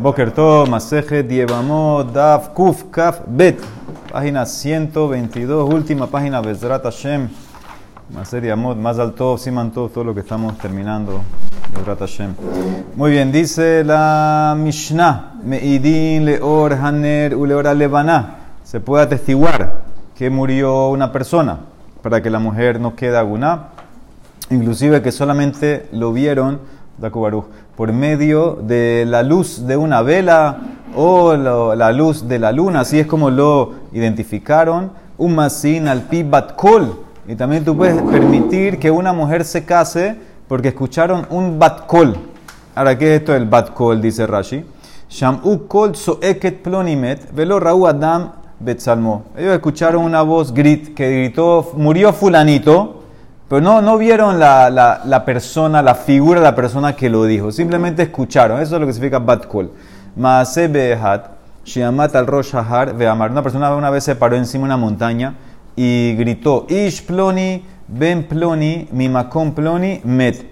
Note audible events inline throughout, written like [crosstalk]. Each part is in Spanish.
Boker Tov, Masejet, Dievamot, Daf, Kuf, Kaf, Bet. Página 122, última página, Bezrat Hashem. Maser Diamot, más alto, Siman Tov, todo lo que estamos terminando. Bezrat Hashem. Muy bien, dice la Mishnah. Meidin leor haner uleor levaná. Se puede atestiguar que murió una persona para que la mujer no quede aguná. Inclusive que solamente lo vieron por medio de la luz de una vela o la luz de la luna, así es como lo identificaron. Un masin al pi batkol. Y también tú puedes permitir que una mujer se case porque escucharon un batkol. Ahora, ¿qué es esto del batkol? Dice Rashi. Sham'u kol soeket plonimet, velo rau adam betsalmo. Ellos escucharon una voz grit que gritó, murió fulanito. Pero no, no vieron la, la, persona, la figura de la persona que lo dijo. Simplemente escucharon. Eso es lo que significa bat kol. Maase behat, shiamat al rosh hahar ve'amar. Una persona una vez se paró encima de una montaña y gritó, Ish ploni, ben ploni, mimakom ploni, met.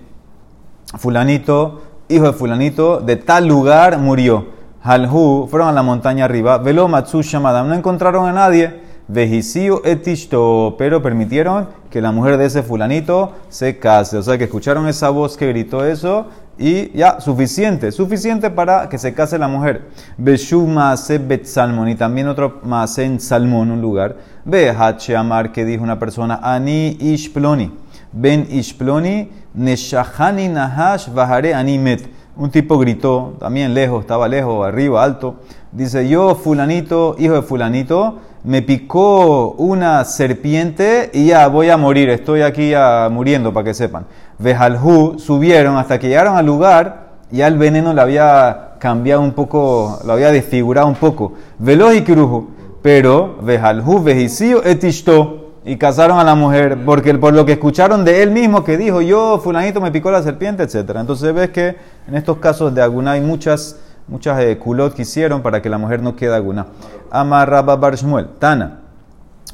Fulanito, hijo de fulanito, de tal lugar murió. Halhu, fueron a la montaña arriba. Velo matsu shamadam. No encontraron a nadie. Vejisiu etishto, pero permitieron que la mujer de ese fulanito se case. O sea que escucharon esa voz que gritó eso y ya, suficiente, suficiente para que se case la mujer. Beshu maase bet salmon y también otro maase en salmón, un lugar. Ve amar que dijo una persona, ani ishploni, ben ishploni, neshahani nahash bahare animet. Un tipo gritó, también lejos, estaba lejos, arriba, alto. Dice, yo fulanito, hijo de fulanito, me picó una serpiente y ya voy a morir, estoy aquí ya muriendo para que sepan. Vejalhu subieron hasta que llegaron al lugar, ya el veneno le había cambiado un poco, lo había desfigurado un poco. Veloz y crujo, pero Vejalhu, Vejisío, etishto. Y casaron a la mujer, porque por lo que escucharon de él mismo que dijo, yo, fulanito, me picó la serpiente, etc. Entonces ves que en estos casos de alguna hay muchas muchas eh, culot que hicieron para que la mujer no quede alguna. Amarraba Bar Shmuel, Tana,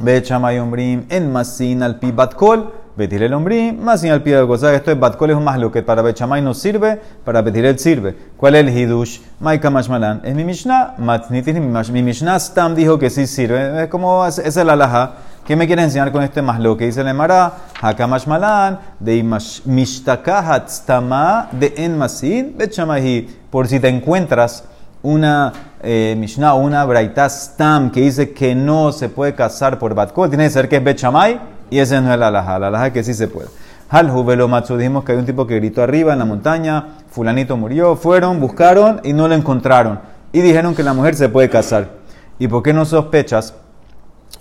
Bechamay Ombrim, en Masin al pi Batkol, Betir el Ombrim, Masin al pi O sea, esto es Batkol es más lo que para Bechamay no sirve, para Betir sirve. ¿Cuál es el Hidush? Maika Mashmalan, es mi Mishnah, mi Mishnah Stam dijo que sí sirve. Es como, es la alaja. ¿Qué me quiere enseñar con este más lo que dice el Emara? Hakamash malan, de mishtakahat stama de en masin, betchamahi. Por si te encuentras una eh, Mishnah una Braita Stam que dice que no se puede casar por Batkol, tiene que ser que es Bechamay y ese no es la alaja. La alaja que sí se puede. Hal Jubelo Matsu, dijimos que hay un tipo que gritó arriba en la montaña, Fulanito murió, fueron, buscaron y no lo encontraron. Y dijeron que la mujer se puede casar. ¿Y por qué no sospechas?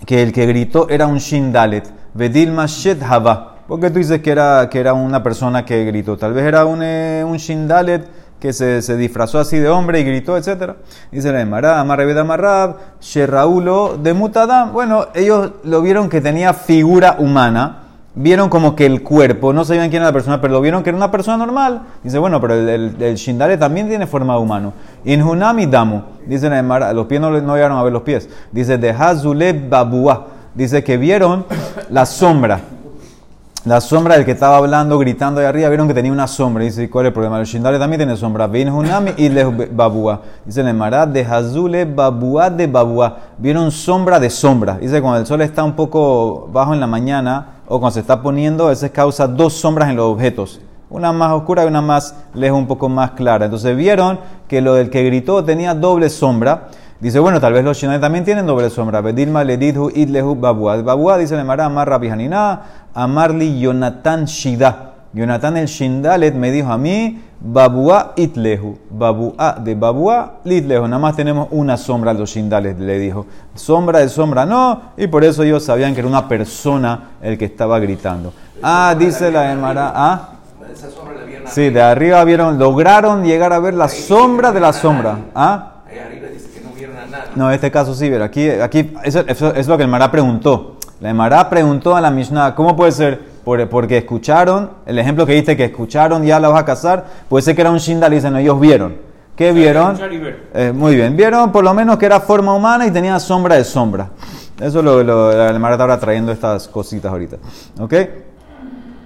Que el que gritó era un Shindalet. Vedil Mashet Hava. ¿Por qué tú dices que era, que era una persona que gritó? Tal vez era un, eh, un Shindalet que se, se, disfrazó así de hombre y gritó, etc. Dice la Emara, Amarreved Amarrab, Sherraulo de Mutadam. Bueno, ellos lo vieron que tenía figura humana vieron como que el cuerpo, no sabían quién era la persona, pero lo vieron que era una persona normal. Dice, bueno, pero el, el, Shindale también tiene forma de humano. Inhunami damu, dice los pies no, no llegaron a ver los pies. Dice, de Hazule babua, dice que vieron la sombra. La sombra del que estaba hablando, gritando ahí arriba, vieron que tenía una sombra. Dice, ¿cuál es el problema? El Shindale también tiene sombra. Hunami y le babua. Dice Neymar, de Hazule babua de babua. Vieron sombra de sombra. Dice, cuando el sol está un poco bajo en la mañana, o cuando se está poniendo, a veces causa dos sombras en los objetos. Una más oscura y una más lejos, un poco más clara. Entonces vieron que lo del que gritó tenía doble sombra. Dice, bueno, tal vez los chinos también tienen doble sombra. Bedilma ledidhu idlehu dice Mara amar rabihanina, amarli Yonatan shida. Yonatan el Shindalet me dijo a mí, Babua itlehu. Babua de Babua litlehu. Nada más tenemos una sombra los Shindalet, le dijo. Sombra de sombra no. Y por eso ellos sabían que era una persona el que estaba gritando. Ah, dice la Emara. Ah. Sí, de arriba vieron, lograron llegar a ver la sombra de la sombra. ¿Ah? No, en este caso sí, pero aquí, aquí eso, es lo que el Mará preguntó. La Mará preguntó a la Mishnah, ¿cómo puede ser? Porque escucharon, el ejemplo que dice que escucharon ya la vas a casar, puede ser que era un shindal y dicen, ellos vieron. ¿Qué vieron? Eh, muy bien, vieron por lo menos que era forma humana y tenía sombra de sombra. Eso es lo que el Marata ahora trayendo estas cositas ahorita. ¿Ok?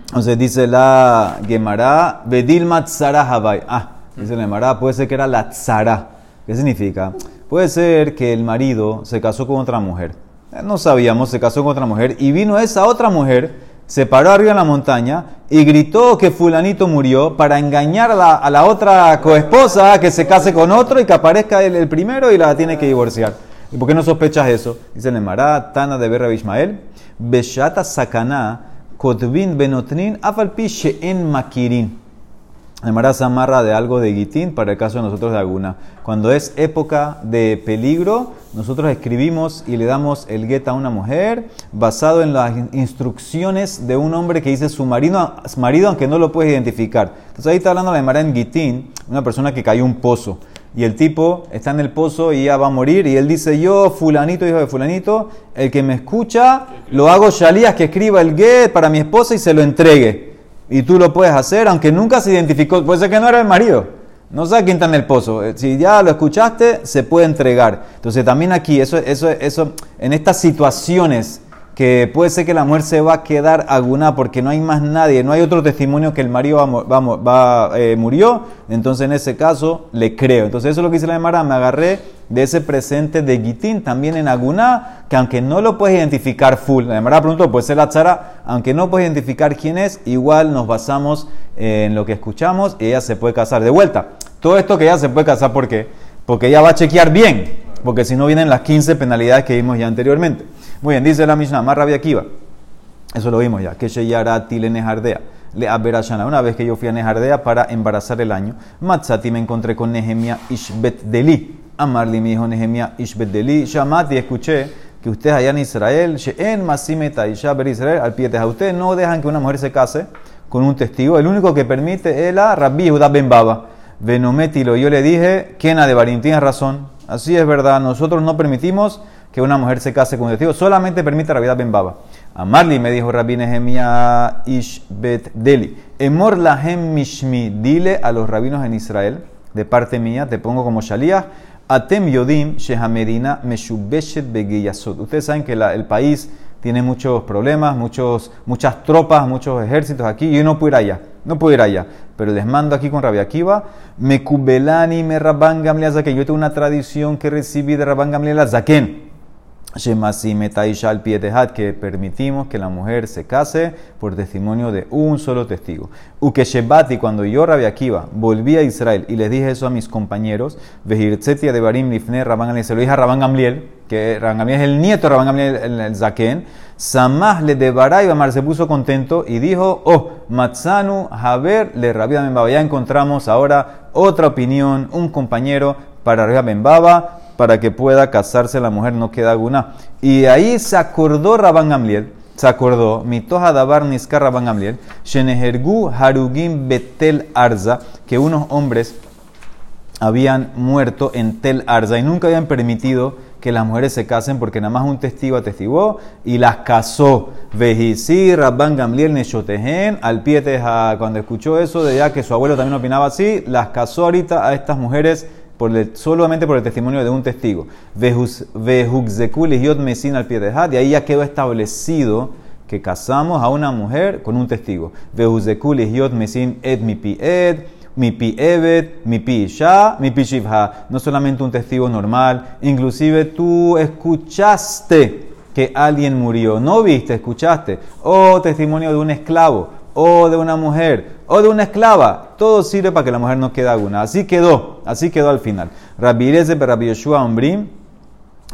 Entonces dice la Gemara, Bedil Matzara Havai. Ah, dice la Gemara, puede ser que era la Tzara. ¿Qué significa? Puede ser que el marido se casó con otra mujer. Eh, no sabíamos, se casó con otra mujer y vino esa otra mujer, se paró arriba en la montaña y gritó que fulanito murió para engañar a la, otra coesposa que se case con otro y que aparezca el, primero y la tiene que divorciar. ¿Y por qué no sospechas eso? Dice el Mará, Tana de Berra Ismael, Beshata Sakana, Kotvin Benotnin, Afalpi en Makirin. El se amarra de algo de guitín para el caso de nosotros de Aguna. Cuando es época de peligro, nosotros escribimos y le damos el get a una mujer basado en las instrucciones de un hombre que dice su marido, marido aunque no lo puedes identificar. Entonces ahí está hablando la Emara en guitín, una persona que cayó un pozo. Y el tipo está en el pozo y ya va a morir. Y él dice, yo, fulanito, hijo de fulanito, el que me escucha, lo hago shalías que escriba el get para mi esposa y se lo entregue. Y tú lo puedes hacer, aunque nunca se identificó. Puede ser que no era el marido. No sé quién está en el pozo. Eh, si ya lo escuchaste, se puede entregar. Entonces también aquí, eso, eso, eso, en estas situaciones que puede ser que la mujer se va a quedar aguná porque no hay más nadie, no hay otro testimonio que el marido va, va, eh, murió, entonces en ese caso le creo. Entonces eso es lo que dice la Emara, me agarré de ese presente de Gitín también en Aguná, que aunque no lo puedes identificar full, la Emara preguntó, puede ser la Tzara, aunque no puedes identificar quién es, igual nos basamos en lo que escuchamos y ella se puede casar. De vuelta, todo esto que ella se puede casar, ¿por qué? Porque ella va a chequear bien, porque si no vienen las 15 penalidades que vimos ya anteriormente. Muy bien, dice la Mishnah, más rabia Akiva. Eso lo vimos ya. Que Sheyara Tile Nejardea. Le Aberashana. Una vez que yo fui a Nejardea para embarazar el año, Matzati me encontré con Nehemia Ishbet Deli. Amarli mi hijo Nehemia Ishbet Deli. Shamati, escuché que ustedes allá en Israel, Sheen Masimeta Isha Ber Israel, al pie de ustedes no dejan que una mujer se case con un testigo. El único que permite es la Rabbi Judá Ben Baba. Venometilo. Yo le dije, Kena de Barim, tienes razón. Así es verdad. Nosotros no permitimos que una mujer se case con un testigo, solamente permite Rabbi Ben Baba. Amarli me dijo Rabbi Nehemia Ishbet Deli. Emor lahem mishmi, dile a los rabinos en Israel, de parte mía, te pongo como shalíah, atem yodim shehamedina meshubeshet begiyasot. Ustedes saben que el país tiene muchos problemas, muchos, muchas tropas, muchos ejércitos aquí, y yo no puedo ir allá, no puedo ir allá. Pero les mando aquí con Rabbi Akiva, me kubelani me Gamliel Yo tengo una tradición que recibí de Rabban Gamliel Zaken al que permitimos que la mujer se case por testimonio de un solo testigo. Uke Shebati, cuando yo, Rabbi Akiva, volví a Israel y les dije eso a mis compañeros, Vejirtzetia de Barim Lifne Rabban se lo dije a Rabban Gamliel, que Rabban Gamliel es el nieto de Rabban Gamliel, el, el Zaken, Samah le de Baray se puso contento y dijo, oh, Matzanu Haber le Membaba. Ya encontramos ahora otra opinión, un compañero para Rabia Membaba para que pueda casarse la mujer, no queda alguna. Y ahí se acordó Rabban Gamliel, se acordó, mitoja dabar niska Rabban Gamliel, shenehergu harugim betel arza, que unos hombres habían muerto en Tel Arza y nunca habían permitido que las mujeres se casen porque nada más un testigo atestiguó y las casó. Vejisi, Rabban Gamliel Neshotehen, al pie cuando escuchó eso de ya que su abuelo también opinaba así, las casó ahorita a estas mujeres solamente por el testimonio de un testigo. Al y ahí ya quedó establecido que casamos a una mujer con un testigo. Vehuzekul mesin et mi pi ed, mi pi evet, mi pi isha, mi pi shivha. No solamente un testigo normal, inclusive tú escuchaste que alguien murió. No viste, escuchaste. O testimonio de un esclavo o de una mujer, o de una esclava. Todo sirve para que la mujer no quede alguna. Así quedó, así quedó al final. Rabbi Eliezer, Rabbi Yoshua, Ombrim,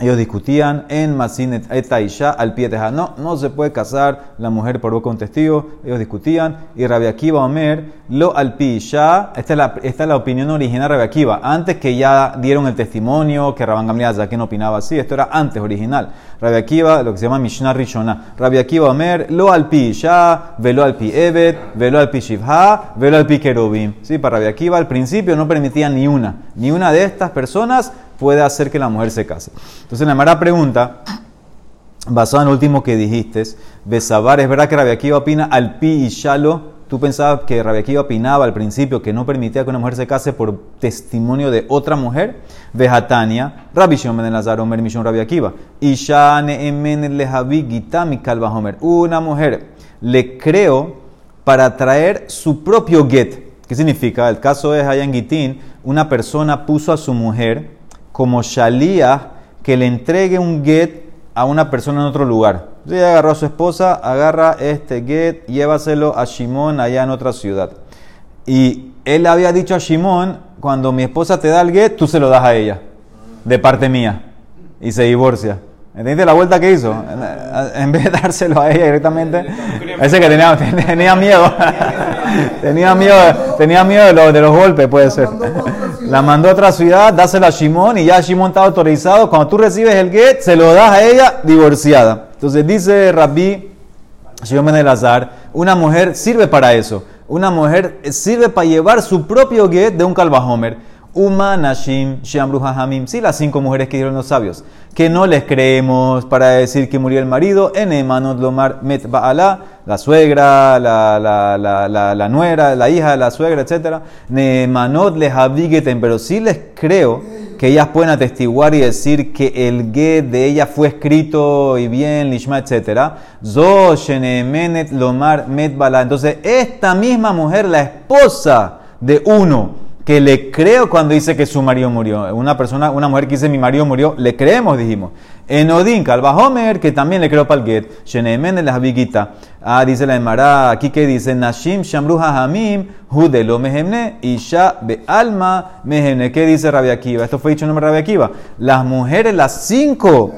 ellos discutían en Masinet Etaisha al pie de No, no se puede casar la mujer por boca un testigo. Ellos discutían. Y Rabbi Akiva Omer, lo al Esta es la, esta es la opinión original de Rabbi Akiva. Antes que ya dieron el testimonio, que Rabban Gamliel ya que no opinaba así. Esto era antes original. Rabbi Akiva, lo que se llama Mishnah Rishona. Rabbi Akiva Omer, lo al Isha, velo al pi Evet, velo al pi Shivha, velo al pi Kerubim. Sí, para Rabbi Akiva al principio no permitía ni una. Ni una de estas personas puede hacer que la mujer se case. Entonces la mala pregunta, basada en lo último que dijiste, Besabar, ¿es verdad que Rabia Akiva opina al pi y shalo? Tú pensabas que Rabia Akiva opinaba al principio que no permitía que una mujer se case por testimonio de otra mujer. Vejatania, Rabbi Shimon ben Lazar, Omer Mishon Rabia Akiva. Ishane emen lehavi gitami. Una mujer le creo para traer su propio get. ¿Qué significa? El caso es allá en Gitín, una persona puso a su mujer como Shalía que le entregue un get a una persona en otro lugar. Ella agarró a su esposa, agarra este get, llévaselo a Shimon allá en otra ciudad. Y él había dicho a Shimon, cuando mi esposa te da el get, tú se lo das a ella, de parte mía. Y se divorcia. ¿Entiendes la vuelta que hizo? [laughs] En vez de dárselo a ella directamente, ese que tenía, [laughs] tenía miedo, [laughs] tenía miedo, tenía miedo de, los, de los golpes, puede ser. La mandó a otra ciudad, dásela a Shimon y ya Shimon está autorizado. Cuando tú recibes el get, se lo das a ella divorciada. Entonces dice Rabbi Shimon Ben Elazar, una mujer sirve para eso. Una mujer sirve para llevar su propio get de un calvajomer. Uma Nashim Shamru Hamim. Sí, las cinco mujeres que dieron los sabios. Que no les creemos para decir que murió el marido. En Emanot Lomar Met Baala, la suegra, la, la, la, la, nuera, la hija la suegra, etc. Neemanot les abigeten. Pero sí les creo que ellas pueden atestiguar y decir que el get de ella fue escrito y bien, lishma, etc. Zo Shenemenet Lomar Met Baala. Entonces, esta misma mujer, la esposa de uno, que le creo cuando dice que su marido murió. Una persona, una mujer que dice mi marido murió, le creemos, dijimos. En Odín, Homer, que también le creo get. Shenemen la Vigita. Ah, dice la Emara, aquí que dice Nashim Shamruha Hamim, Judelo Mehemne, Isha Be Alma Mehemne. ¿Qué dice Rabia Akiva? Esto fue dicho en nombre de Rabia Akiva. Las mujeres, las cinco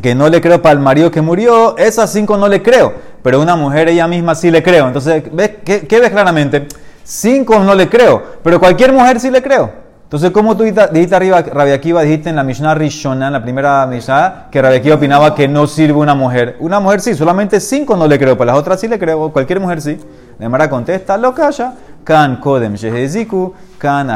que no le creo para el marido que murió, esas cinco no le creo. Pero una mujer ella misma sí le creo. Entonces, ¿ves? ¿Qué, qué ves claramente? Cinco no le creo, pero cualquier mujer sí le creo. Entonces, ¿cómo tú dijiste arriba, Rabia Akiva, dijiste en la Mishnah Rishona, en la primera Mishnah, que Rabia Akiva opinaba que no sirve una mujer? Una mujer sí, solamente cinco no le creo, pero las otras sí le creo, cualquier mujer sí. Nemara contesta, lo calla. Kan kodem sheheziku, kan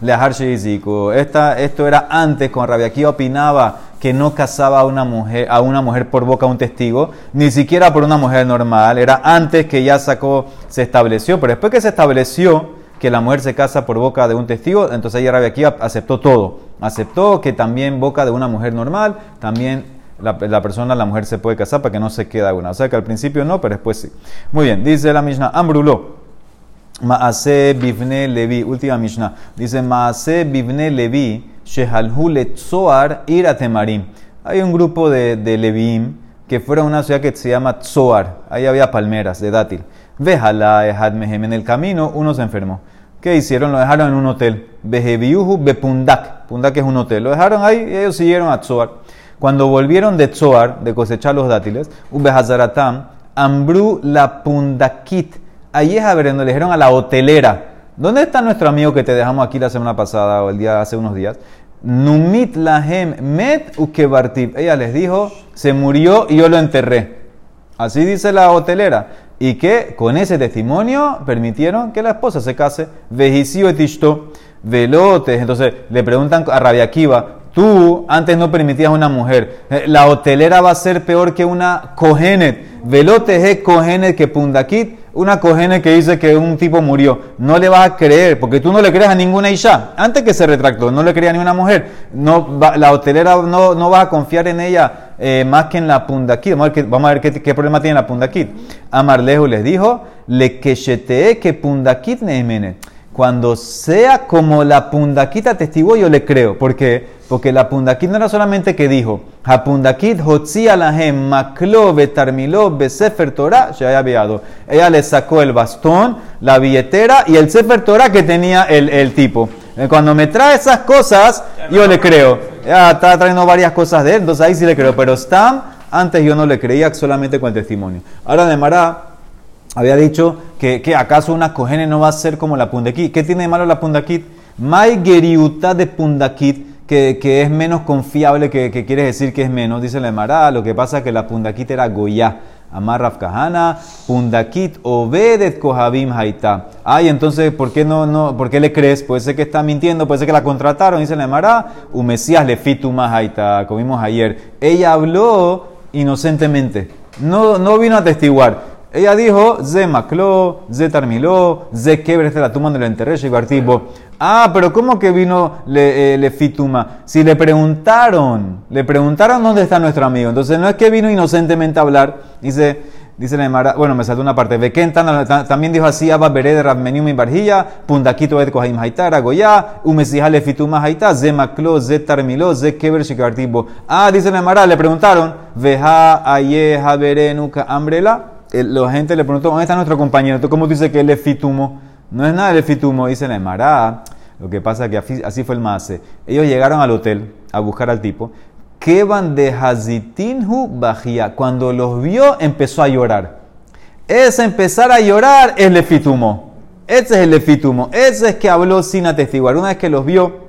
lehar sheheziku. Esto era antes, cuando Rabia Akiva opinaba que no casaba a una mujer, a una mujer por boca de un testigo, ni siquiera por una mujer normal. Era antes que ya se estableció, pero después que se estableció que la mujer se casa por boca de un testigo, entonces ella Rabia aquí aceptó todo. Aceptó que también boca de una mujer normal, también la, persona, la mujer se puede casar para que no se quede una. O sea que al principio no, pero después sí. Muy bien, dice la Mishnah, Ambruló. Maase Bivne Levi, última Mishnah. Dice Maase Bivne Levi Shehalhu Tzoar ir a Temarim. Hay un grupo de, de Leviim que fueron a una ciudad que se llama Tzoar. Ahí había palmeras de dátil. Vejalá Ehad Mehem. En el camino uno se enfermó. ¿Qué hicieron? Lo dejaron en un hotel. Vejebiuhu Bepundak. Pundak es un hotel. Lo dejaron ahí y ellos siguieron a Tzoar. Cuando volvieron de Tzoar, de cosechar los dátiles, Ubehazaratam, Ambru la Pundakit. Ahí es a ver, le dijeron a la hotelera. ¿Dónde está nuestro amigo que te dejamos aquí la semana pasada o el día hace unos días? Numit lahem met ukebartib. Ella les dijo, se murió y yo lo enterré. Así dice la hotelera. Y que con ese testimonio permitieron que la esposa se case. Vejicio etishto, velotes. Entonces le preguntan a Rabia tú antes no permitías una mujer. Eh, la hotelera va a ser peor que una cogenet. Velotes es cogenet que pundakit una cojene que dice que un tipo murió, no le vas a creer, porque tú no le crees a ninguna Isha. Antes que se retractó, no le creía a ninguna mujer. No, la hotelera no, no a confiar en ella eh, más que en la Pundakit. Vamos a ver, qué, vamos a ver qué, problema tiene la Pundakit. Amarlejo les dijo, le quechete que Pundakit neemene. Cuando sea como la Pundakit atestiguó, yo le creo. ¿Por qué? Porque la Pundakit no era solamente que dijo, Hapundakit Hotzi Alahem Maklo Betarmilo Besefer Torah se había viado. Ella le sacó el bastón, la billetera y el Sefer Torah que tenía el, el tipo. Eh, cuando me trae esas cosas, yo le creo. Ya está trayendo varias cosas de él, entonces ahí sí le creo. Pero Stam, antes yo no le creía solamente con el testimonio. Ahora de Mará había dicho que, acaso una cojene no va a ser como la Pundakit. ¿Qué tiene de malo la Pundakit? Mai geriuta de Pundakit, que, que, es menos confiable, que, que quiere decir que es menos, dice la Emara. Lo que pasa es que la Pundakit era Goya. Amar Rafkahana, Pundakit Obedet Kohabim Haita. Ay, entonces, ¿por qué, no, ¿por qué le crees? Puede ser que está mintiendo, puede ser que la contrataron, dice la Emara. Umesías le fituma Haita, comimos ayer. Ella habló inocentemente, no, no vino a testiguar. Ella dijo, Ze Macló, Ze Tarmiló, Ze Quebre, la tumba donde lo enterré, tipo. Ah, pero ¿cómo que vino le, eh, le, fituma? Si le preguntaron, le preguntaron dónde está nuestro amigo. Entonces no es que vino inocentemente a hablar. Dice, Dice la Emara, bueno, me saltó una parte. Bekentan también dijo así, Abba Bered Rabmeniu mi barjilla, Pundaquito et Kohaim Haitara, Goya, Umesijale Fituma Haita, Zemaklo, Zetarmilo, Zekeber Shikartibo. Ah, dice la Emara, le preguntaron, Veja Aye Haberenuka Ambrela. La gente le preguntó, ¿dónde está nuestro compañero? ¿Tú cómo dices que él es fitumo? No es nada de fitumo, dice la Emara. Lo que pasa es que así fue el mase. Ellos llegaron al hotel a buscar al tipo van de Hazitinhu Bajía. Cuando los vio, empezó a llorar. Ese empezar a llorar es lefitumo. Ese es el lefitumo. Ese es que habló sin atestiguar. Una vez que los vio,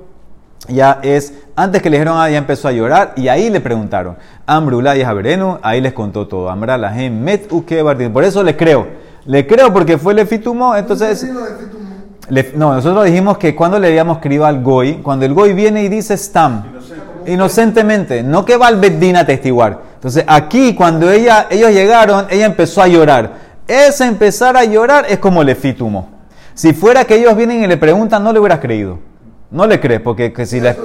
ya es, antes que le dijeron, ah, ya empezó a llorar, y ahí le preguntaron, Ambrula y Javerenu, ahí les contó todo. Amra la met Por eso le creo. Le creo porque fue lefitumo, entonces... no, nosotros dijimos que cuando le habíamos escrito al Goy, cuando el Goy viene y dice Stam, inocentemente, no que va al Beddin a testiguar. Entonces aquí cuando ella, ellos llegaron, ella empezó a llorar. Ese empezar a llorar es como lefitumo. Si fuera que ellos vienen y le preguntan, no le hubieras creído. No le crees, porque si les,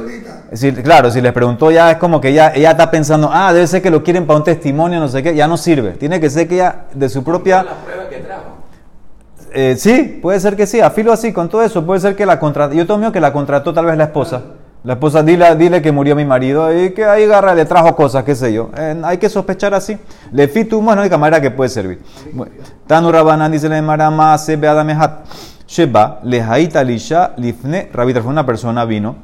claro, si les preguntó ya es como que ya, ella está pensando, ah, debe ser que lo quieren para un testimonio, no sé qué, ya no sirve. Tiene que ser que ella de su propia... La prueba que trajo. Eh, sí, puede ser que sí, afilo así con todo eso, puede ser que la contrató, yo tomo que la contrató tal vez la esposa. La esposa, dile, dile que murió mi marido y que ahí agarra, le trajo cosas, qué sé yo. hay que sospechar así. Le fitu más, no hay cámara que puede servir. Tanu Rabanan dice le marama se beadamehat. Sheba, lisha lifne. Rabitarfón, una persona vino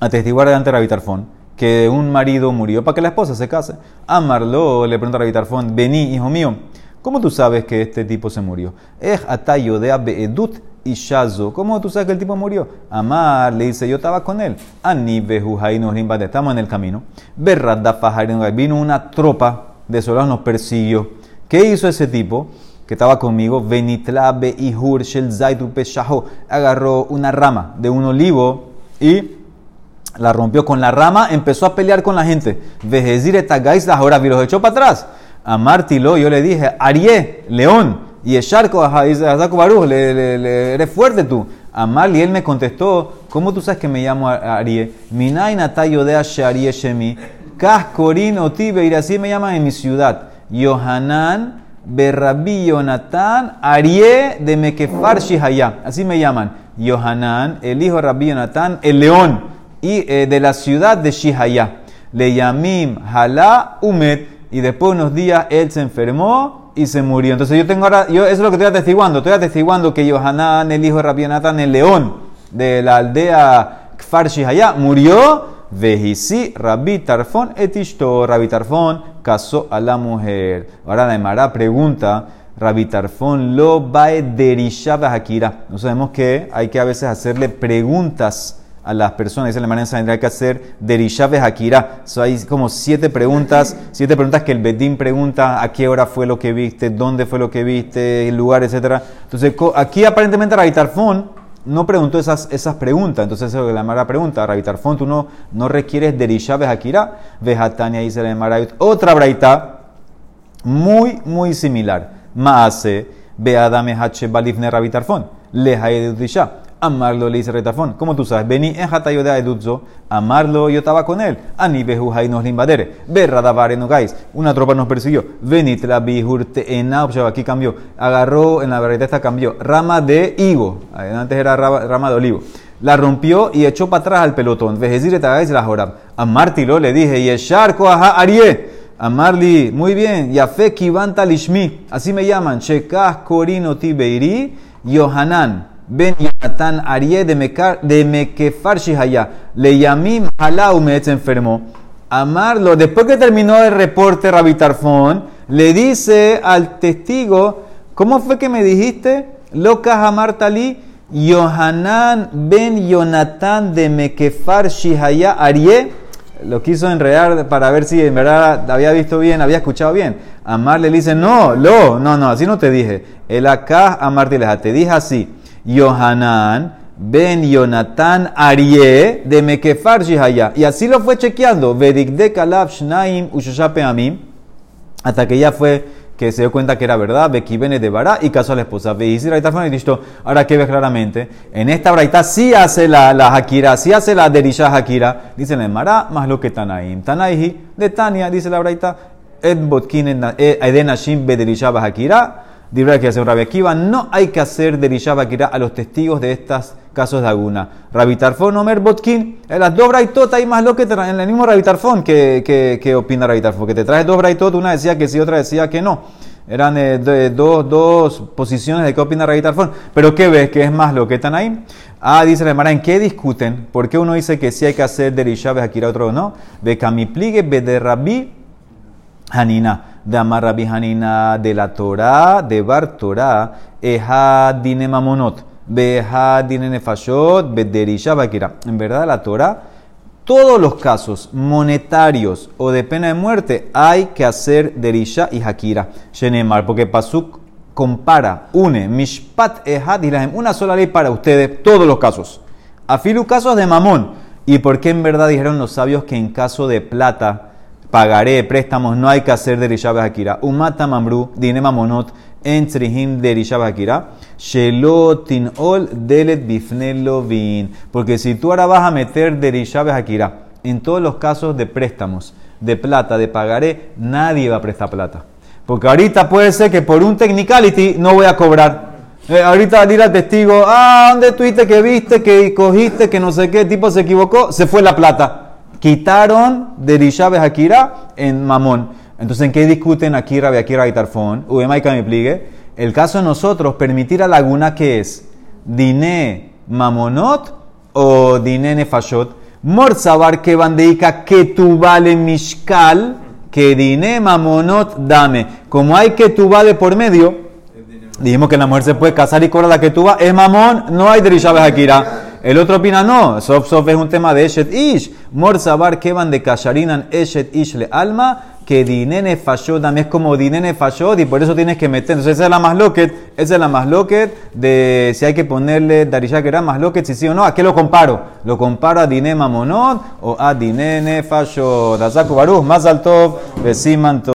a testiguar delante de Rabitarfón que un marido murió para que la esposa se case. Amarlo le pregunta a Rabitarfón, vení, hijo mío, ¿cómo tú sabes que este tipo se murió? Ej atayo de edut y Shazo. ¿Cómo tú sabes que el tipo murió? Amar le dice, yo estaba con él. Ani nos estamos en el camino. vino una tropa de soldados, nos persiguió. ¿Qué hizo ese tipo? Que estaba conmigo, Benitlabe y Shel agarró una rama de un olivo y la rompió con la rama, empezó a pelear con la gente. Vejezir etagais ahora y los echó para atrás. A Martilo yo le dije, Arié, león, y Esharko, Baruch, le, le, le, eres fuerte tú. Amal, y él me contestó, ¿cómo tú sabes que me llamo Arie? Minay natayo de Shemi, Kaskorin Otibe, y así me llaman en mi ciudad. Yohanan, Berrabi Yonatan, Arie de Mekefar Shihaya. Así me llaman. Yohanan, el hijo de Rabbi Yonatan, el león, y eh, de la ciudad de Shihaya. Le yamim Hala Umet, y después de unos días él se enfermó y se murió. Entonces yo tengo ahora, yo eso es lo que estoy atestiguando. Estoy atestiguando que Yohanan, el hijo de Rabbi el león de la aldea Kfar Shihaya, murió. Vejisi Rabbi Tarfón etishto. Rabbi Tarfón casó a la mujer. Ahora la Emara pregunta. Rabbi Tarfón lo va a Hakira. No sabemos que hay que a veces hacerle preguntas a las personas. Dice la manera tendría que hacer Derishav Hakira. So, hay como siete preguntas, siete preguntas que el Bedín pregunta a qué hora fue lo que viste, dónde fue lo que viste, el lugar, etc. Entonces, aquí aparentemente Rabitarfón no preguntó esas, esas preguntas. Entonces, eso es la pregunta. Rabitarfón, tú no, no requieres Derishav Hakira. Vejatania dice la Mara. Otra braita muy, muy similar. Maase, Beadame Hache Balifne Rabitarfón. Leja Edudisha. Amarlo le dice Retafón. ¿Cómo tú sabes? Vení en Hatayo de Aedutzo. Amarlo, yo estaba con él. Ani Behujai nos limbadere. Berra davare no gais. Una tropa nos persiguió. Venit la bihurte en Aquí cambió. Agarró, en la verdad esta cambió. Rama de higo. Antes era rama de olivo. La rompió y echó para atrás al pelotón. Vejezir etagais la jorab. A Martilo le dije. Y Esharko aja Arié. Amarli, muy bien. Yafe kivanta lishmi. Así me llaman. Chekas corino tibeiri. Yohanan ben Yonatan Arié de, Mekefar Shihaya, le yamim Halaumet se enfermó. Amarlo, después que terminó el reporte Rabitarfón, le dice al testigo, ¿cómo fue que me dijiste? Loca Hamartali, Yohanan ben Yonatan de Mekefar Shihaya Arié, lo quiso enredar para ver si en verdad había visto bien, había escuchado bien. Amar le dice, no, lo, no, no, así no te dije. El acá, Amar te dije así. Yohanan ben Yonatan Arie de Mekefar Shihaya. Y así lo fue chequeando. Vedikde Kalaf Shnaim Amim. Hasta que ya fue que se dio cuenta que era verdad, Beki Bene de Bará y casó a la esposa. Y listo. Ahora que ves claramente, en esta braita sí hace la, la Hakira, sí hace la Derisha Hakira. Dice la Mará, más lo que Tanaim. Tanaihi de Tania, dice la braita, et botkin eden hashim bederishab hakira. Que hace un Rabbi Akiva, no hay que hacer derishab hakira a los testigos de estos casos de aguna. Rabbi Tarfon, Omer Botkin, en las dos braitot hay más lo que en el mismo Rabbi Tarfon que, que, que opina Rabbi Tarfon, que te trae dos braitot, una decía que sí, otra decía que no. Eran eh, de, dos, dos posiciones de qué opina Rabbi Tarfon. Pero ¿qué ves? ¿Qué es más lo que están ahí? Ah, dice la ¿en qué discuten? ¿Por qué uno dice que sí hay que hacer derishab hakira, otro no? De Kamipligue, de Rabbi Hanina de Amar Rabbi Hanina de la Torah, de Bar Torah, Eha Dine Mamonot, Beha Dine Nefashot, Bederisha Bakira. En verdad, la Torah, todos los casos monetarios o de pena de muerte hay que hacer Derisha y Hakira. Shenemar, porque Pasuk compara, une, Mishpat Ehad una sola ley para ustedes, todos los casos. Afilu casos de mamón. ¿Y por qué en verdad dijeron los sabios que en caso de plata, pagaré, préstamos, no hay que hacer de Rishab Hakira. Umata Mamru, Dinema Monot, Entrihim de Rishab Hakira. Shelotin ol delet bifnelovin. Porque si tú ahora vas a meter de Rishab Hakira en todos los casos de préstamos, de plata, de pagaré, nadie va a prestar plata. Porque ahorita puede ser que por un technicality no voy a cobrar. Eh, ahorita ir al testigo, ah, ¿dónde tuviste que viste, que cogiste, que no sé qué, tipo se equivocó? Se fue la plata quitaron de Rishabe Hakira en Mamón. Entonces, ¿en qué discuten aquí Rabbi Akira y Tarfón? Uemaika me pligue. El caso de nosotros, permitir a Laguna, ¿qué es? ¿Diné Mamonot o Diné Nefashot? Morzabar que bandeika que tu vale Mishkal, que Diné Mamonot dame. Como hay que tu vale por medio, dijimos que la mujer se puede casar y cobrar la que tu va, es Mamón, no hay de Rishabe Hakira. El otro opina no, Sof Sof es un tema de Eshet Ish. Mor Sabar van de Kasharinan Eshet Ish le alma, que Dinene también es como Dinene falló y por eso tienes que meter. Entonces esa es la más loquet, esa es la más loquet de si hay que ponerle Darisha era más loquet, si sí o no. ¿A qué lo comparo? Lo comparo a Dinema Monot o a Dinene falló. Dazaku Baruch, más alto, Besimanto.